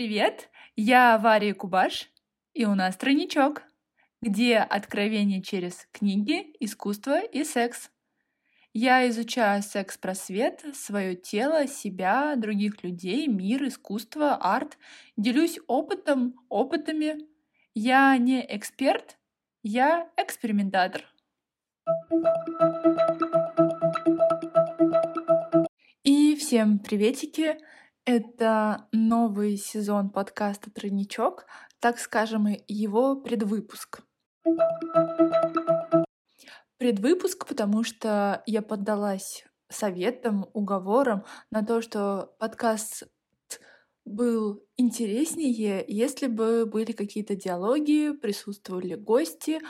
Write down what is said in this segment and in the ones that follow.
Привет, я Варя Кубаш, и у нас тройничок, где откровение через книги, искусство и секс. Я изучаю секс-просвет, свое тело, себя, других людей, мир, искусство, арт. Делюсь опытом, опытами. Я не эксперт, я экспериментатор. И всем приветики! Это новый сезон подкаста «Тройничок», так скажем, его предвыпуск. Предвыпуск, потому что я поддалась советам, уговорам на то, что подкаст был интереснее, если бы были какие-то диалоги, присутствовали гости.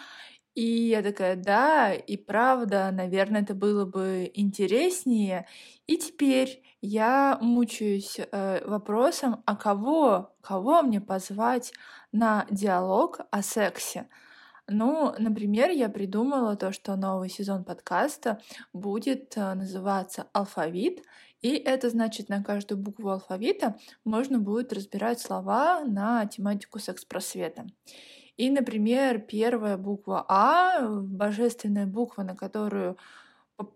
И я такая, да, и правда, наверное, это было бы интереснее. И теперь я мучаюсь э, вопросом, а кого, кого мне позвать на диалог о сексе? Ну, например, я придумала то, что новый сезон подкаста будет э, называться «Алфавит», и это значит, на каждую букву алфавита можно будет разбирать слова на тематику секс-просвета. И, например, первая буква А, божественная буква, на которую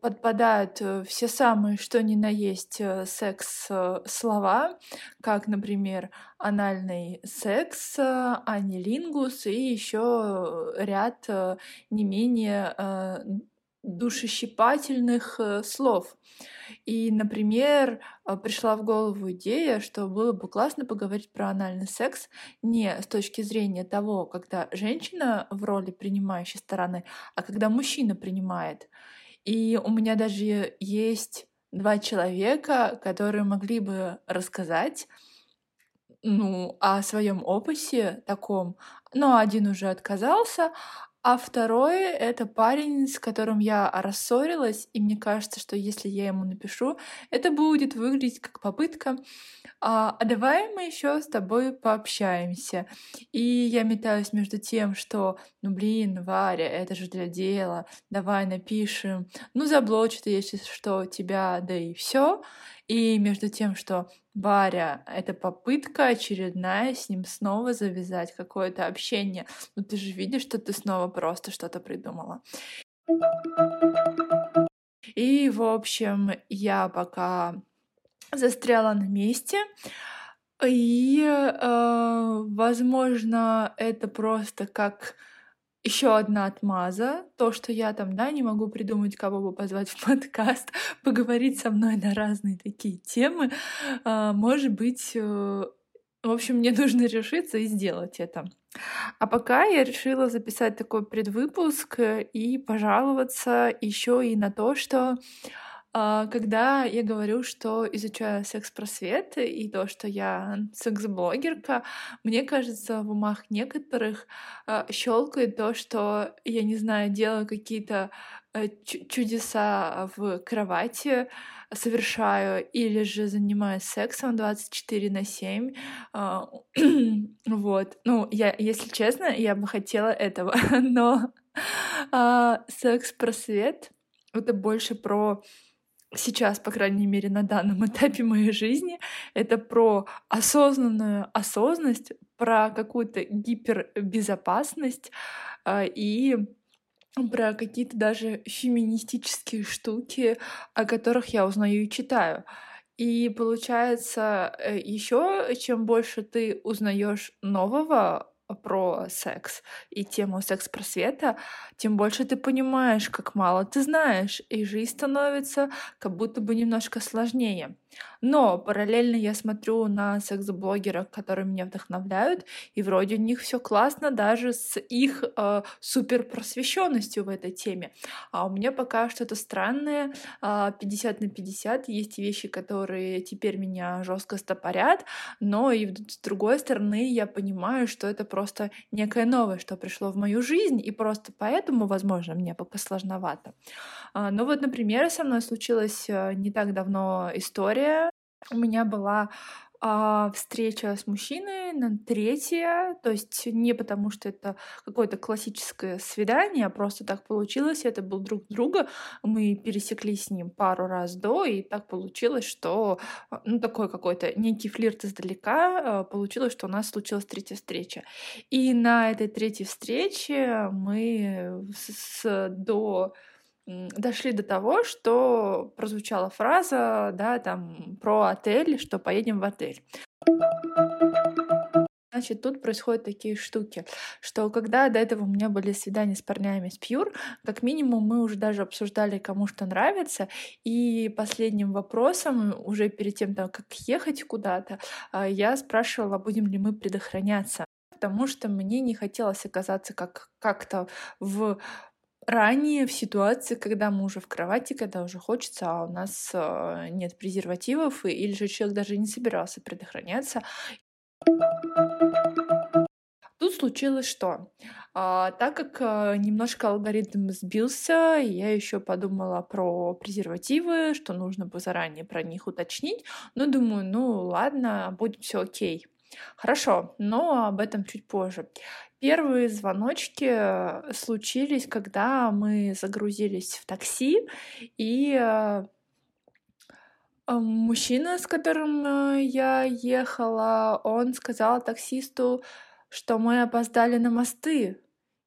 подпадают э, все самые что ни на есть э, секс-слова, э, как, например, анальный секс, анилингус и еще ряд не менее душещипательных слов. И, например, пришла в голову идея, что было бы классно поговорить про анальный секс не с точки зрения того, когда женщина в роли принимающей стороны, а когда мужчина принимает. И у меня даже есть два человека, которые могли бы рассказать ну, о своем опыте таком. Но один уже отказался, а второй — это парень, с которым я рассорилась, и мне кажется, что если я ему напишу, это будет выглядеть как попытка а, а давай мы еще с тобой пообщаемся. И я метаюсь между тем, что, ну блин, Варя, это же для дела, давай напишем, ну заблочь ты, если что, тебя, да и все. И между тем, что Варя, это попытка очередная с ним снова завязать какое-то общение. Ну ты же видишь, что ты снова просто что-то придумала. И, в общем, я пока застряла на месте. И, э, возможно, это просто как еще одна отмаза, то, что я там, да, не могу придумать, кого бы позвать в подкаст, поговорить со мной на разные такие темы, а, может быть, э, в общем, мне нужно решиться и сделать это. А пока я решила записать такой предвыпуск и пожаловаться еще и на то, что когда я говорю, что изучаю секс-просвет и то, что я секс-блогерка, мне кажется, в умах некоторых а, щелкает то, что я не знаю, делаю какие-то э, чудеса в кровати, совершаю или же занимаюсь сексом 24 на 7. А, вот. Ну, я, если честно, я бы хотела этого, но секс-просвет — это больше про сейчас, по крайней мере, на данном этапе моей жизни, это про осознанную осознанность, про какую-то гипербезопасность э, и про какие-то даже феминистические штуки, о которых я узнаю и читаю. И получается, э, еще чем больше ты узнаешь нового про секс и тему секс-просвета, тем больше ты понимаешь, как мало ты знаешь, и жизнь становится как будто бы немножко сложнее. Но параллельно я смотрю на секс-блогеров, которые меня вдохновляют, и вроде у них все классно даже с их э, супер просвещенностью в этой теме. А у меня пока что-то странное, э, а, 50 на 50. Есть вещи, которые теперь меня жестко стопорят, но и с другой стороны я понимаю, что это просто некое новое, что пришло в мою жизнь, и просто поэтому, возможно, мне пока сложновато. А, ну вот, например, со мной случилась э, не так давно история. У меня была а встреча с мужчиной на третье, то есть не потому, что это какое-то классическое свидание, а просто так получилось, это был друг друга, мы пересеклись с ним пару раз до, и так получилось, что, а, ну, такой какой-то некий флирт издалека, а, получилось, что у нас случилась третья встреча. И на этой третьей встрече мы с, с до дошли до того, что прозвучала фраза, да, там, про отель, что поедем в отель. Значит, тут происходят такие штуки, что когда до этого у меня были свидания с парнями с Пьюр, как минимум мы уже даже обсуждали, кому что нравится, и последним вопросом, уже перед тем, как ехать куда-то, а, я спрашивала, будем ли мы предохраняться потому что мне не хотелось оказаться как как-то в ранее в ситуации, когда мы уже в кровати, когда уже хочется, а у нас э, нет презервативов, или же человек даже не собирался предохраняться. Тут случилось что? А, так как а, немножко алгоритм сбился, я еще подумала про презервативы, что нужно бы заранее про них уточнить. Но думаю, ну ладно, будет все окей. Хорошо, но об этом чуть позже. Первые звоночки э, случились, когда мы загрузились в такси, и э, мужчина, с которым э, я ехала, он сказал таксисту, что мы опоздали на мосты.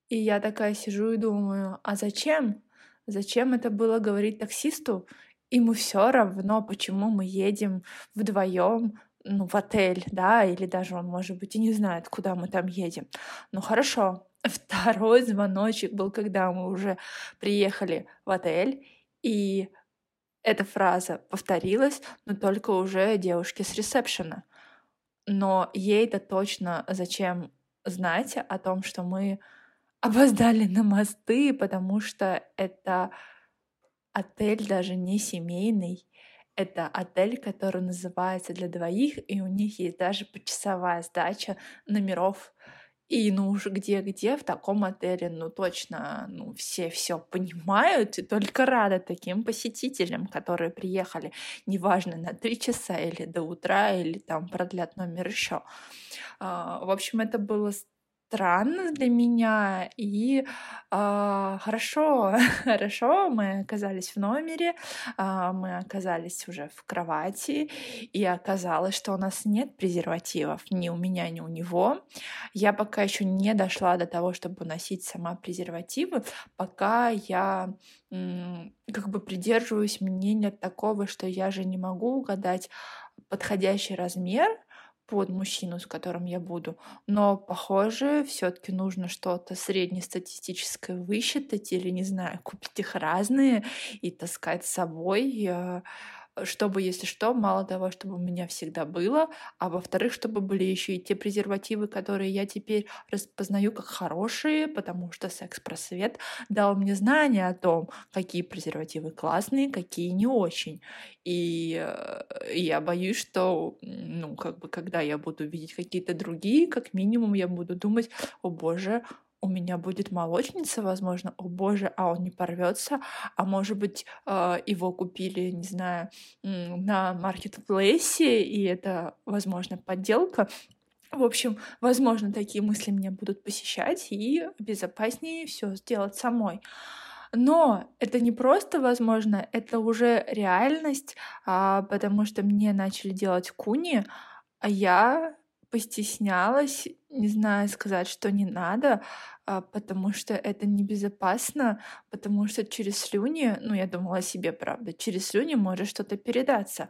И я такая сижу и думаю, а зачем? Зачем это было говорить таксисту? Ему все равно, почему мы едем вдвоем ну, в отель, да, или даже он, может быть, и не знает, куда мы там едем. Ну хорошо. Второй звоночек был, когда мы уже приехали в отель, и эта фраза повторилась, но только уже девушке с ресепшена. Но ей-то точно зачем знать о том, что мы опоздали на мосты, потому что это отель даже не семейный, это отель, который называется для двоих, и у них есть даже почасовая сдача номеров. И ну уж где-где в таком отеле, ну точно, ну все все понимают и только рады таким посетителям, которые приехали, неважно, на три часа или до утра, или там продлят номер еще. А, в общем, это было странно для меня. И э, хорошо, хорошо, мы оказались в номере, э, мы оказались уже в кровати, и оказалось, что у нас нет презервативов ни у меня, ни у него. Я пока еще не дошла до того, чтобы носить сама презервативы, пока я как бы придерживаюсь мнения такого, что я же не могу угадать подходящий размер, под мужчину, с которым я буду. Но, похоже, все-таки нужно что-то среднестатистическое высчитать или, не знаю, купить их разные и таскать с собой. Чтобы, если что, мало того, чтобы у меня всегда было, а во-вторых, чтобы были еще и те презервативы, которые я теперь распознаю как хорошие, потому что секс-просвет дал мне знания о том, какие презервативы классные, какие не очень. И э, я боюсь, что, ну, как бы, когда я буду видеть какие-то другие, как минимум я буду думать, о боже, у меня будет молочница, возможно, о боже, а он не порвется, а может быть, а, его купили, не знаю, на маркетплейсе, и это, возможно, подделка. В общем, возможно, такие мысли меня будут посещать, и безопаснее все сделать самой. Но это не просто возможно, это уже реальность, а, потому что мне начали делать куни, а я постеснялась, не знаю, сказать, что не надо, потому что это небезопасно, потому что через слюни, ну, я думала о себе, правда, через слюни может что-то передаться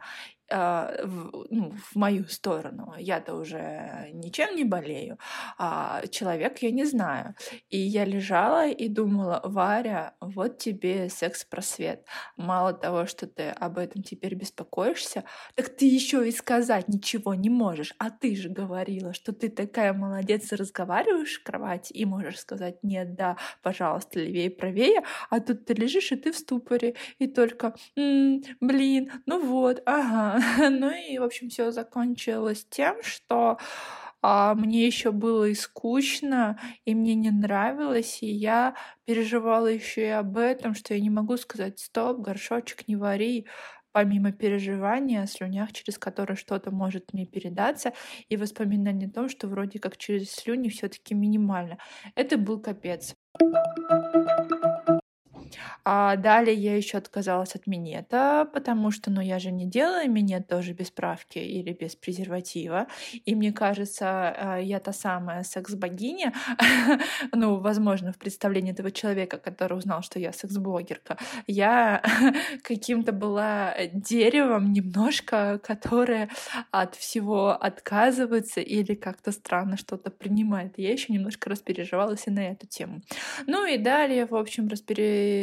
э, в, ну, в мою сторону. Я-то уже ничем не болею, а человек я не знаю. И я лежала и думала, Варя, вот тебе секс-просвет. Мало того, что ты об этом теперь беспокоишься, так ты еще и сказать ничего не можешь. А ты же говорила, что ты такая молодец, разговариваешь в кровати и можешь сказать нет, да, пожалуйста, левее, правее, а тут ты лежишь, и ты в ступоре, и только, м-м, блин, ну вот, ага. ну и, в общем, все закончилось тем, что а, мне еще было и скучно, и мне не нравилось, и я переживала еще и об этом, что я не могу сказать «стоп, горшочек не вари», помимо переживания о слюнях, через которые что-то может мне передаться, и воспоминания о том, что вроде как через слюни все таки минимально. Это был капец. А далее я еще отказалась от минета, потому что, ну, я же не делаю минет тоже без справки или без презерватива. И мне кажется, а, я та самая секс-богиня, ну, возможно, в представлении этого человека, который узнал, что я секс-блогерка. Я каким-то была деревом немножко, которое от всего отказывается или как-то странно что-то принимает. Я еще немножко распереживалась и на эту тему. Ну и далее, в общем,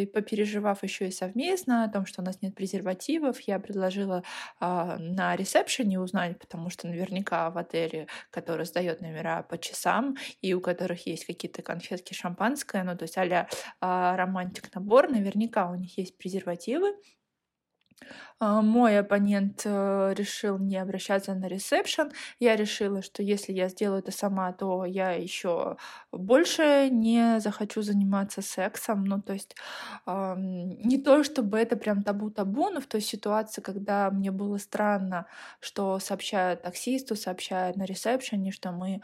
попереживав еще и совместно о том, что у нас нет презервативов, я предложила э, на ресепшене узнать, потому что наверняка в отеле, который сдает номера по часам, и у которых есть какие-то конфетки шампанское, ну то есть а-ля э, романтик набор, наверняка у них есть презервативы. А, мой оппонент э, решил не обращаться на ресепшн. Я решила, что если я сделаю это сама, то я еще больше не захочу заниматься сексом. Ну, то есть не то, чтобы это прям табу-табу, но в той ситуации, когда мне было странно, что сообщают таксисту, сообщают на ресепшене, что мы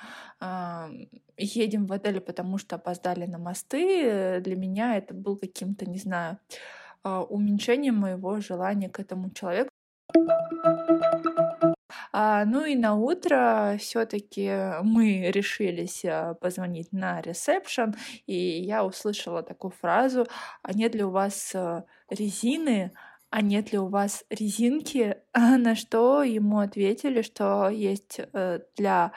едем в отель, потому что опоздали на мосты, для меня это был каким-то, не знаю, а, уменьшение моего желания к этому человеку. А, ну и на утро все-таки мы решились а, позвонить на ресепшн, и я услышала такую фразу: "А нет ли у вас а, резины?" а нет ли у вас резинки? На что ему ответили, что есть э, для...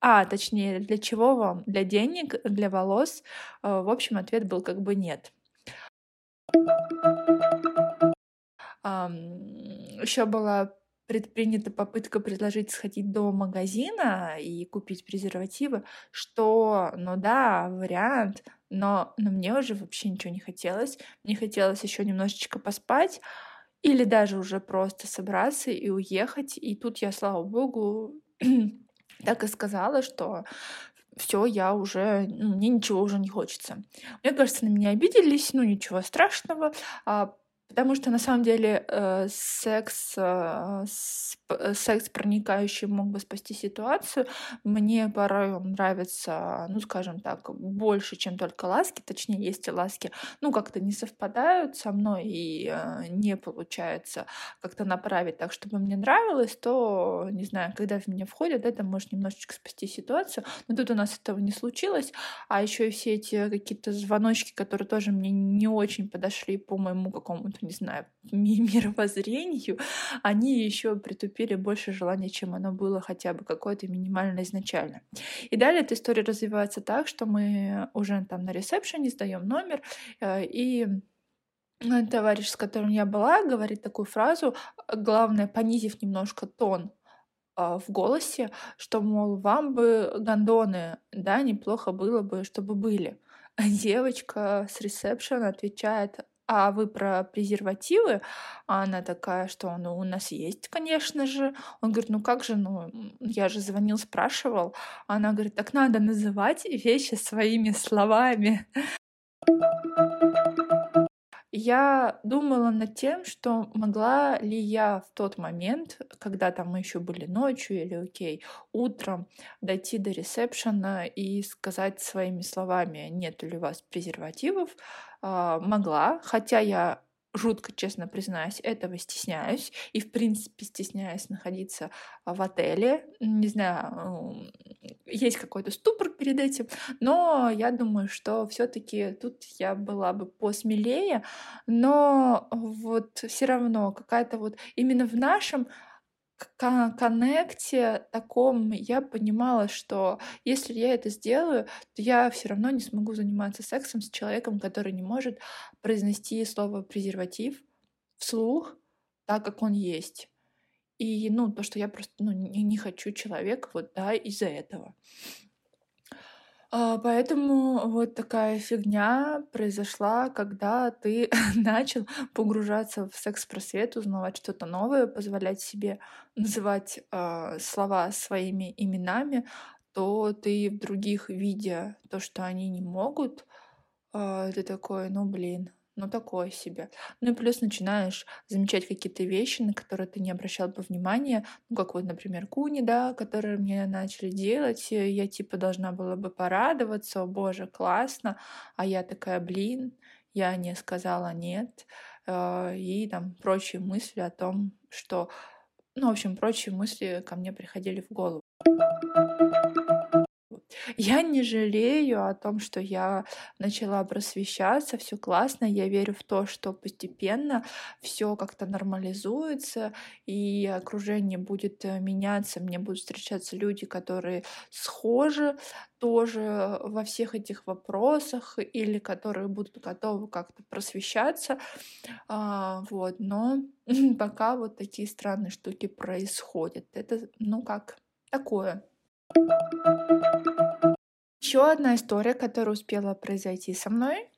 А, точнее, для чего вам? Для денег, для волос? В общем, ответ был как бы нет. Еще была предпринята попытка предложить сходить до магазина и купить презервативы, что, ну да, вариант, но, но мне уже вообще ничего не хотелось. Мне хотелось еще немножечко поспать или даже уже просто собраться и уехать. И тут я, слава богу, так и сказала, что все, я уже, ну, мне ничего уже не хочется. Мне кажется, на меня обиделись, ну ничего страшного. А Потому что на самом деле э, секс, э, с, э, секс проникающий мог бы спасти ситуацию. Мне порой нравится, ну скажем так, больше, чем только ласки. Точнее, есть и ласки, ну как-то не совпадают со мной и э, не получается как-то направить так, чтобы мне нравилось, то, не знаю, когда в меня входят, это может немножечко спасти ситуацию. Но тут у нас этого не случилось. А еще и все эти какие-то звоночки, которые тоже мне не очень подошли по моему какому-то, не знаю, мировоззрению, они еще притупили больше желания, чем оно было хотя бы какое-то минимально изначально. И далее эта история развивается так, что мы уже там на ресепшене сдаем номер, э, и товарищ, с которым я была, говорит такую фразу, главное, понизив немножко тон а, в голосе, что, мол, вам бы гондоны, да, неплохо было бы, чтобы были. девочка с ресепшена отвечает, а вы про презервативы? А она такая, что ну у нас есть, конечно же. Он говорит, ну как же, ну я же звонил, спрашивал. Она говорит, так надо называть вещи своими словами. Я думала над тем, что могла ли я в тот момент, когда там мы еще были ночью или окей, утром, дойти до ресепшена и сказать своими словами, нет ли у вас презервативов, могла, хотя я жутко, честно признаюсь, этого стесняюсь. И, в принципе, стесняюсь находиться в отеле. Не знаю, есть какой-то ступор перед этим, но я думаю, что все таки тут я была бы посмелее, но вот все равно какая-то вот именно в нашем коннекте таком я понимала, что если я это сделаю, то я все равно не смогу заниматься сексом с человеком, который не может произнести слово презерватив вслух, так как он есть. И, ну, то, что я просто ну, не, не хочу человека вот, да, из-за этого. А, поэтому вот такая фигня произошла, когда ты начал погружаться в секс-просвет, узнавать что-то новое, позволять себе называть э, слова своими именами, то ты в других, видя то, что они не могут, э, ты такой, ну блин, ну, такое себе. Ну и плюс начинаешь замечать какие-то вещи, на которые ты не обращал бы внимания, ну, как вот, например, куни, да, которые мне начали делать, я типа должна была бы порадоваться, о боже, классно, а я такая, блин, я не сказала нет, э, и там прочие мысли о том, что, ну, в общем, прочие мысли ко мне приходили в голову. Я не жалею о том, что я начала просвещаться, все классно. Я верю в то, что постепенно все как-то нормализуется, и окружение будет э, меняться, мне будут встречаться люди, которые схожи тоже во всех этих вопросах или которые будут готовы как-то просвещаться. А, вот, но пока вот такие странные штуки происходят. Это, ну как, такое. Еще одна история, которая успела произойти со мной.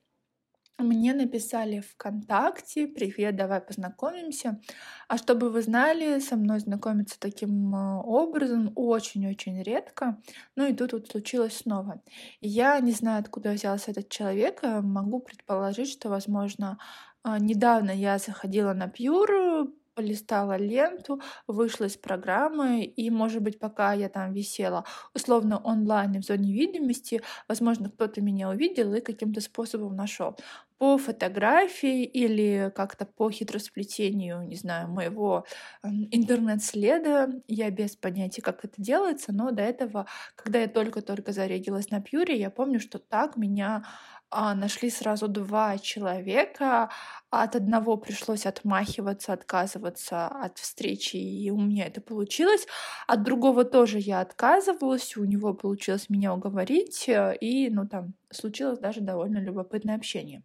Мне написали ВКонтакте, привет, давай познакомимся. А чтобы вы знали, со мной знакомиться таким э, образом очень-очень редко. Ну и тут вот случилось снова. Я не знаю, откуда взялся этот человек. Э, могу предположить, что, возможно, э, недавно я заходила на Пьюр, полистала ленту, вышла из программы, и, может быть, пока я там висела условно онлайн в зоне видимости, возможно, кто-то меня увидел и каким-то способом нашел. По фотографии или как-то по хитросплетению, не знаю, моего интернет-следа, я без понятия, как это делается, но до этого, когда я только-только зарегилась на Пьюре, я помню, что так меня нашли сразу два человека. От одного пришлось отмахиваться, отказываться от встречи, и у меня это получилось. От другого тоже я отказывалась, у него получилось меня уговорить, э, и, ну, там случилось даже довольно любопытное общение.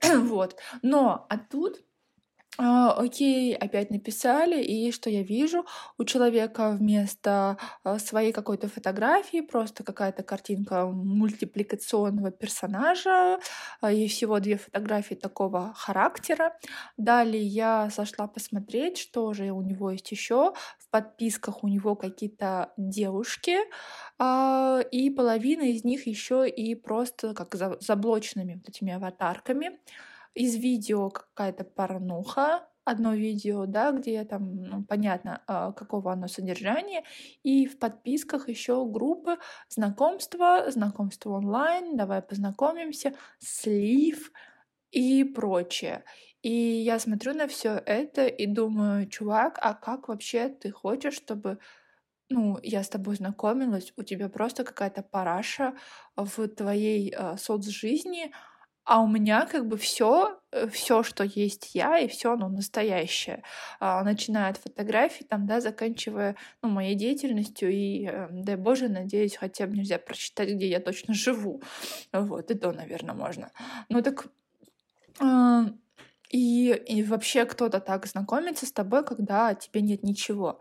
вот. Но, а тут а, окей, опять написали, и что я вижу? У человека вместо а, своей какой-то фотографии просто какая-то картинка мультипликационного персонажа, а, и всего две фотографии такого характера. Далее я зашла посмотреть, что же у него есть еще. В подписках у него какие-то девушки, и половина из них еще и просто как заблоченными вот этими аватарками из видео какая-то порнуха, одно видео, да, где там ну, понятно, а, какого оно содержания, и в подписках еще группы знакомства, знакомство онлайн, давай познакомимся, слив и прочее. И я смотрю на все это и думаю, чувак, а как вообще ты хочешь, чтобы ну, я с тобой знакомилась, у тебя просто какая-то параша в твоей э, соцжизни, а у меня как бы все, э, все, что есть я, и все оно настоящее. А, начиная от фотографий, там, да, заканчивая ну, моей деятельностью, и, э, дай Боже, надеюсь, хотя бы нельзя прочитать, где я точно живу. Вот, и то, наверное, можно. Ну так... Э, и, и вообще кто-то так знакомится с тобой, когда тебе нет ничего.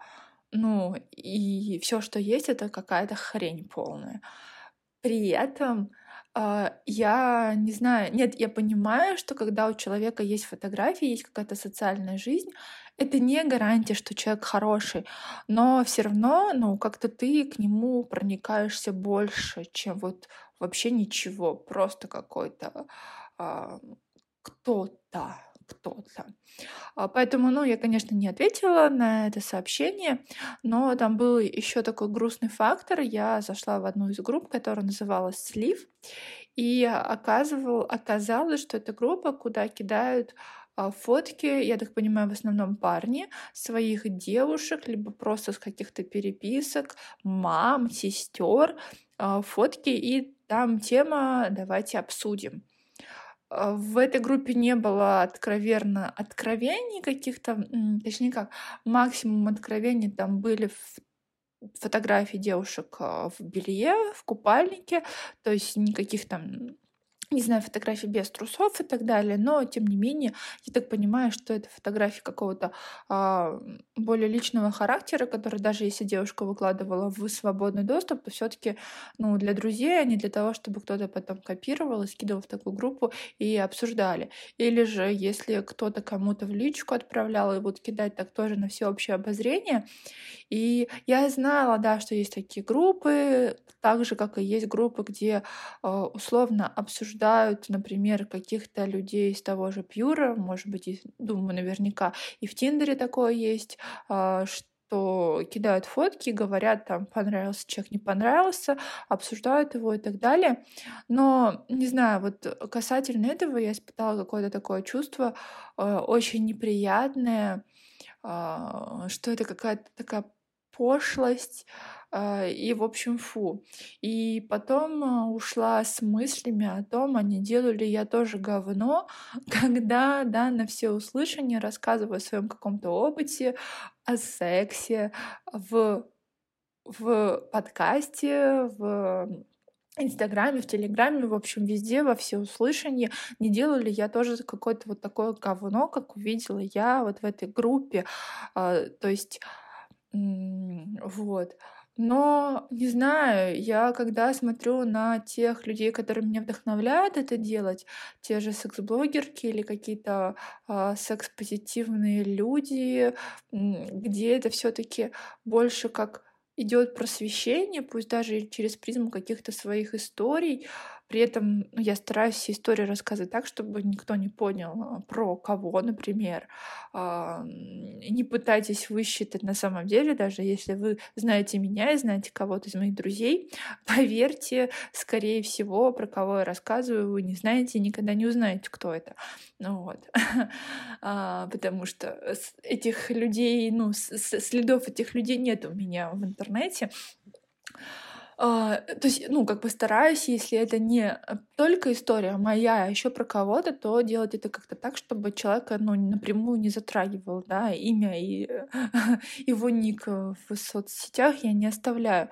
Ну, и все, что есть, это какая-то хрень полная. При этом а, я не знаю, нет, я понимаю, что когда у человека есть фотографии, есть какая-то социальная жизнь, это не гарантия, что человек хороший, но все равно, ну, как-то ты к нему проникаешься больше, чем вот вообще ничего, просто какой-то а, кто-то кто-то. А, поэтому, ну, я, конечно, не ответила на это сообщение, но там был еще такой грустный фактор. Я зашла в одну из групп, которая называлась «Слив», и оказывал, оказалось, что это группа, куда кидают а, фотки, я так понимаю, в основном парни, своих девушек, либо просто с каких-то переписок, мам, сестер, а, фотки, и там тема «давайте обсудим». А, в этой группе не было откровенно откровений каких-то, точнее как, максимум откровений там были фотографии девушек а, в белье, в купальнике, то есть никаких там не знаю, фотографии без трусов и так далее, но тем не менее, я так понимаю, что это фотографии какого-то а, более личного характера, который даже если девушка выкладывала в свободный доступ, то все-таки ну, для друзей, а не для того, чтобы кто-то потом копировал и скидывал в такую группу и обсуждали. Или же, если кто-то кому-то в личку отправлял и вот кидать так тоже на всеобщее обозрение. И я знала, да, что есть такие группы, так же, как и есть группы, где а, условно обсуждают обсуждают, например, каких-то людей из того же Пьюра, может быть, и, думаю, наверняка и в Тиндере такое есть, а, что кидают фотки, говорят, там, понравился человек, не понравился, обсуждают его и так далее. Но, не знаю, вот касательно этого я испытала какое-то такое чувство э, очень неприятное, э, что это какая-то такая пошлость, а, и, в общем, фу. И потом а, ушла с мыслями о том, а не делаю ли я тоже говно, когда, да, на все услышания рассказываю о своем каком-то опыте, о сексе, в, в подкасте, в Инстаграме, в Телеграме, в общем, везде, во все услышания, не делаю ли я тоже какое-то вот такое говно, как увидела я вот в этой группе. А, то есть, вот. Но, не знаю, я когда смотрю на тех людей, которые меня вдохновляют это делать, те же секс-блогерки или какие-то а, секс-позитивные люди, где это все таки больше как идет просвещение, пусть даже через призму каких-то своих историй, при этом ну, я стараюсь все истории рассказывать так, чтобы никто не понял, а, про кого, например. А, не пытайтесь высчитать на самом деле, даже если вы знаете меня и знаете кого-то из моих друзей, поверьте, скорее всего, про кого я рассказываю, вы не знаете и никогда не узнаете, кто это. Ну вот. а, потому что этих людей, ну, следов этих людей нет у меня в интернете. А, то есть, ну, как бы стараюсь, если это не только история моя, а еще про кого-то, то делать это как-то так, чтобы человека, ну, напрямую не затрагивал, да, имя и его ник в соцсетях я не оставляю.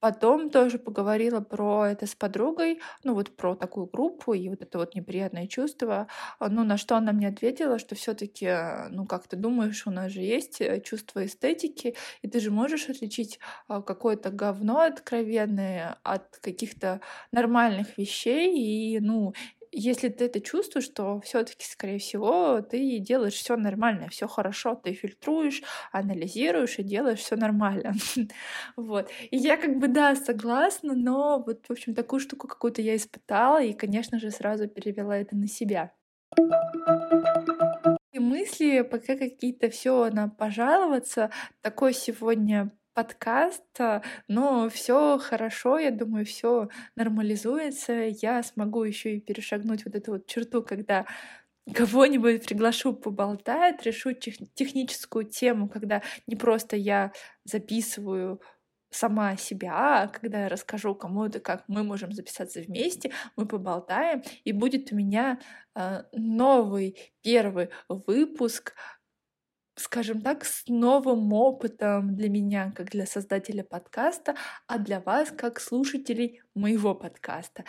Потом тоже поговорила про это с подругой, ну вот про такую группу и вот это вот неприятное чувство. А, ну на что она мне ответила, что все таки ну как ты думаешь, у нас же есть э, чувство эстетики, и ты же можешь отличить а, какое-то говно откровенное от каких-то нормальных вещей, и ну если ты это чувствуешь, то все-таки, скорее всего, ты делаешь все нормально, все хорошо, ты фильтруешь, анализируешь и делаешь все нормально. вот. И я как бы, да, согласна, но вот, в общем, такую штуку какую-то я испытала, и, конечно же, сразу перевела это на себя. И мысли пока какие-то все на пожаловаться. Такой сегодня подкаст, но все хорошо, я думаю, все нормализуется. Я смогу еще и перешагнуть вот эту вот черту, когда кого-нибудь приглашу поболтать, решу тех техническую тему, когда не просто я записываю сама себя, а когда я расскажу кому-то, как мы можем записаться вместе, мы поболтаем, и будет у меня э, новый первый выпуск скажем так, с новым опытом для меня, как для создателя подкаста, а для вас, как слушателей моего подкаста.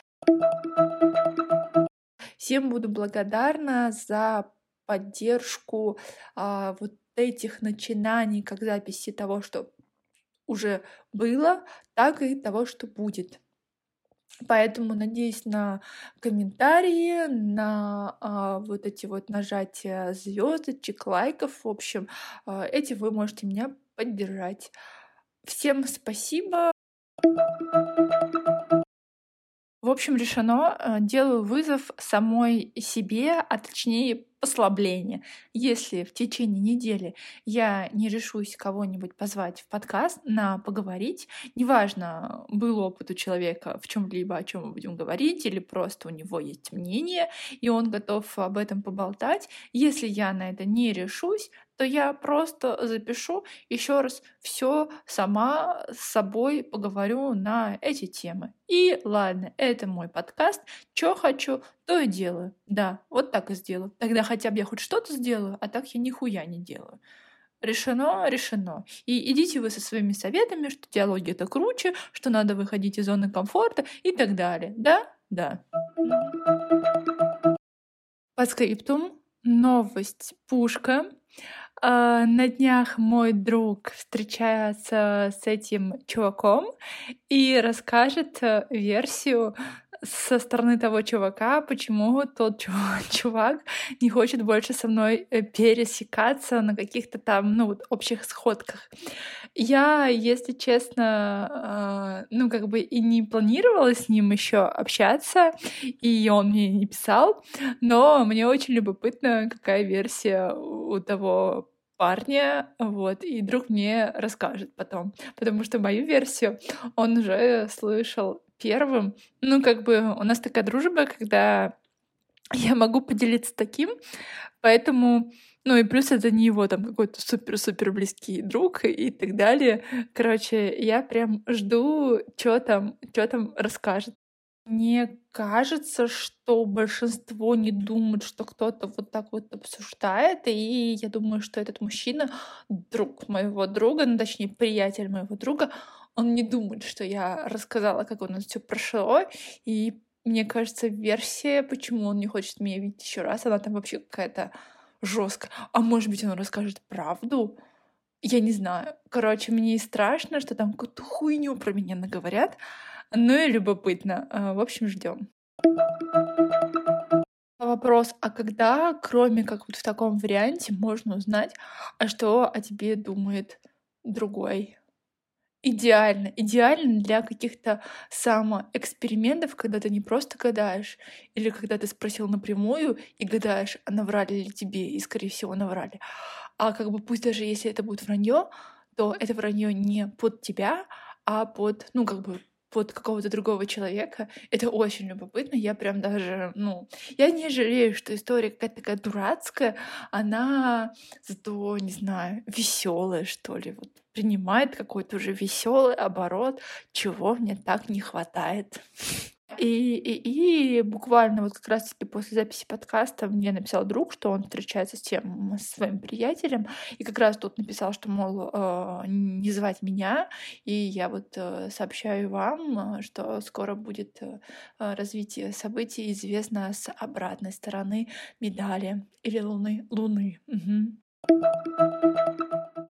Всем буду благодарна за поддержку а, вот этих начинаний, как записи того, что уже было, так и того, что будет. Поэтому надеюсь на комментарии, на а, вот эти вот нажатия звездочек, лайков. В общем, а, эти вы можете меня поддержать. Всем спасибо. В общем, решено. Э, делаю вызов самой себе, а точнее послабление. Если в течение недели я не решусь кого-нибудь позвать в подкаст на поговорить, неважно, был опыт у человека в чем-либо, о чем мы будем говорить, или просто у него есть мнение, и он готов об этом поболтать, если я на это не решусь, то я просто запишу еще раз все сама с собой поговорю на эти темы. И ладно, это мой подкаст. Что хочу, то и делаю. Да, вот так и сделаю. Тогда хотя бы я хоть что-то сделаю, а так я нихуя не делаю. Решено, решено. И идите вы со своими советами, что диалоги это круче, что надо выходить из зоны комфорта и так далее. Да? Да. По скриптум новость пушка. А, на днях мой друг встречается с этим чуваком и расскажет э, версию со стороны того чувака, почему тот чувак не хочет больше со мной э, пересекаться на каких-то там, ну, вот, общих сходках. Я, если честно, а, ну, как бы и не планировала с ним еще общаться, и он мне не писал, но мне очень любопытно, какая версия у того парня, вот, и друг мне расскажет потом, потому что мою версию он уже слышал первым. Ну, как бы у нас такая дружба, когда я могу поделиться таким, поэтому ну и плюс это не его там какой-то супер-супер близкий друг и так далее. Короче, я прям жду, что там, что там расскажет. Мне кажется, что большинство не думают, что кто-то вот так вот обсуждает, и я думаю, что этот мужчина, друг моего друга, ну точнее приятель моего друга, он не думает, что я рассказала, как у нас все прошло, и мне кажется, версия, почему он не хочет меня видеть еще раз, она там вообще какая-то жесткая. А может быть, он расскажет правду? Я не знаю. Короче, мне и страшно, что там какую-то хуйню про меня наговорят. Ну и любопытно. А, в общем, ждем. Вопрос, а когда, кроме как вот в таком варианте, можно узнать, а что о тебе думает другой? Идеально. Идеально для каких-то самоэкспериментов, когда ты не просто гадаешь, или когда ты спросил напрямую и гадаешь, а наврали ли тебе, и, скорее всего, наврали. А как бы пусть даже если это будет вранье, то это вранье не под тебя, а под, ну, как бы под какого-то другого человека. Это очень любопытно. Я прям даже, ну, я не жалею, что история какая-то такая дурацкая, она зато, не знаю, веселая, что ли, вот принимает какой-то уже веселый оборот, чего мне так не хватает. И, и, и буквально вот как раз-таки после записи подкаста мне написал друг, что он встречается с тем с своим приятелем, и как раз тут написал, что, мол, э, не звать меня, и я вот э, сообщаю вам, э, что скоро будет развитие событий известно с обратной стороны медали или луны. луны. Угу.